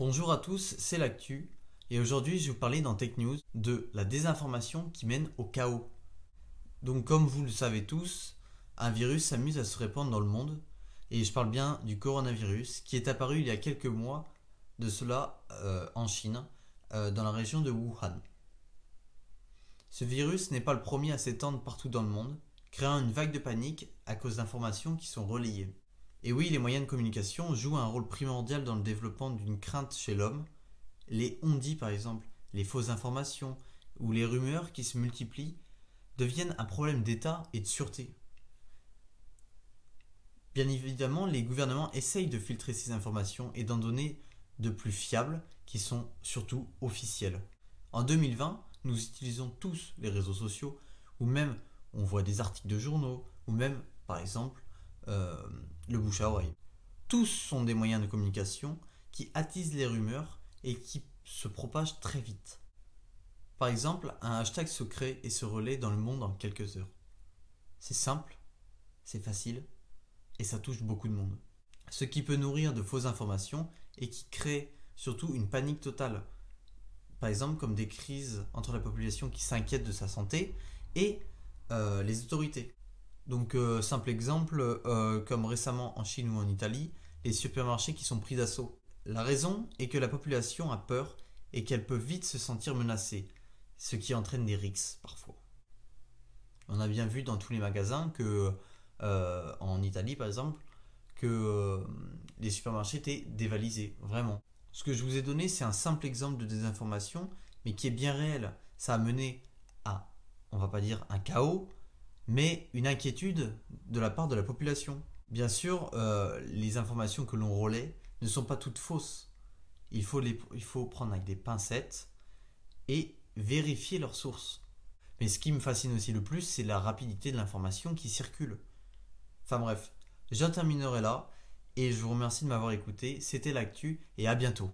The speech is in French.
Bonjour à tous, c'est l'actu et aujourd'hui je vais vous parler dans Tech News de la désinformation qui mène au chaos. Donc comme vous le savez tous, un virus s'amuse à se répandre dans le monde et je parle bien du coronavirus qui est apparu il y a quelques mois de cela euh, en Chine, euh, dans la région de Wuhan. Ce virus n'est pas le premier à s'étendre partout dans le monde, créant une vague de panique à cause d'informations qui sont relayées. Et oui, les moyens de communication jouent un rôle primordial dans le développement d'une crainte chez l'homme. Les on-dit, par exemple, les fausses informations ou les rumeurs qui se multiplient deviennent un problème d'État et de sûreté. Bien évidemment, les gouvernements essayent de filtrer ces informations et d'en donner de plus fiables qui sont surtout officielles. En 2020, nous utilisons tous les réseaux sociaux ou même on voit des articles de journaux ou même, par exemple, euh, le bouche à oreille. Tous sont des moyens de communication qui attisent les rumeurs et qui se propagent très vite. Par exemple, un hashtag se crée et se relaie dans le monde en quelques heures. C'est simple, c'est facile et ça touche beaucoup de monde. Ce qui peut nourrir de fausses informations et qui crée surtout une panique totale. Par exemple, comme des crises entre la population qui s'inquiète de sa santé et euh, les autorités. Donc, euh, simple exemple, euh, comme récemment en Chine ou en Italie, les supermarchés qui sont pris d'assaut. La raison est que la population a peur et qu'elle peut vite se sentir menacée, ce qui entraîne des rixes parfois. On a bien vu dans tous les magasins que, euh, en Italie par exemple, que les supermarchés étaient dévalisés, vraiment. Ce que je vous ai donné, c'est un simple exemple de désinformation, mais qui est bien réel. Ça a mené à, on va pas dire un chaos, mais une inquiétude de la part de la population. Bien sûr, euh, les informations que l'on relaie ne sont pas toutes fausses. Il faut, les, il faut prendre avec des pincettes et vérifier leurs sources. Mais ce qui me fascine aussi le plus, c'est la rapidité de l'information qui circule. Enfin bref, j'en terminerai là et je vous remercie de m'avoir écouté. C'était l'actu et à bientôt.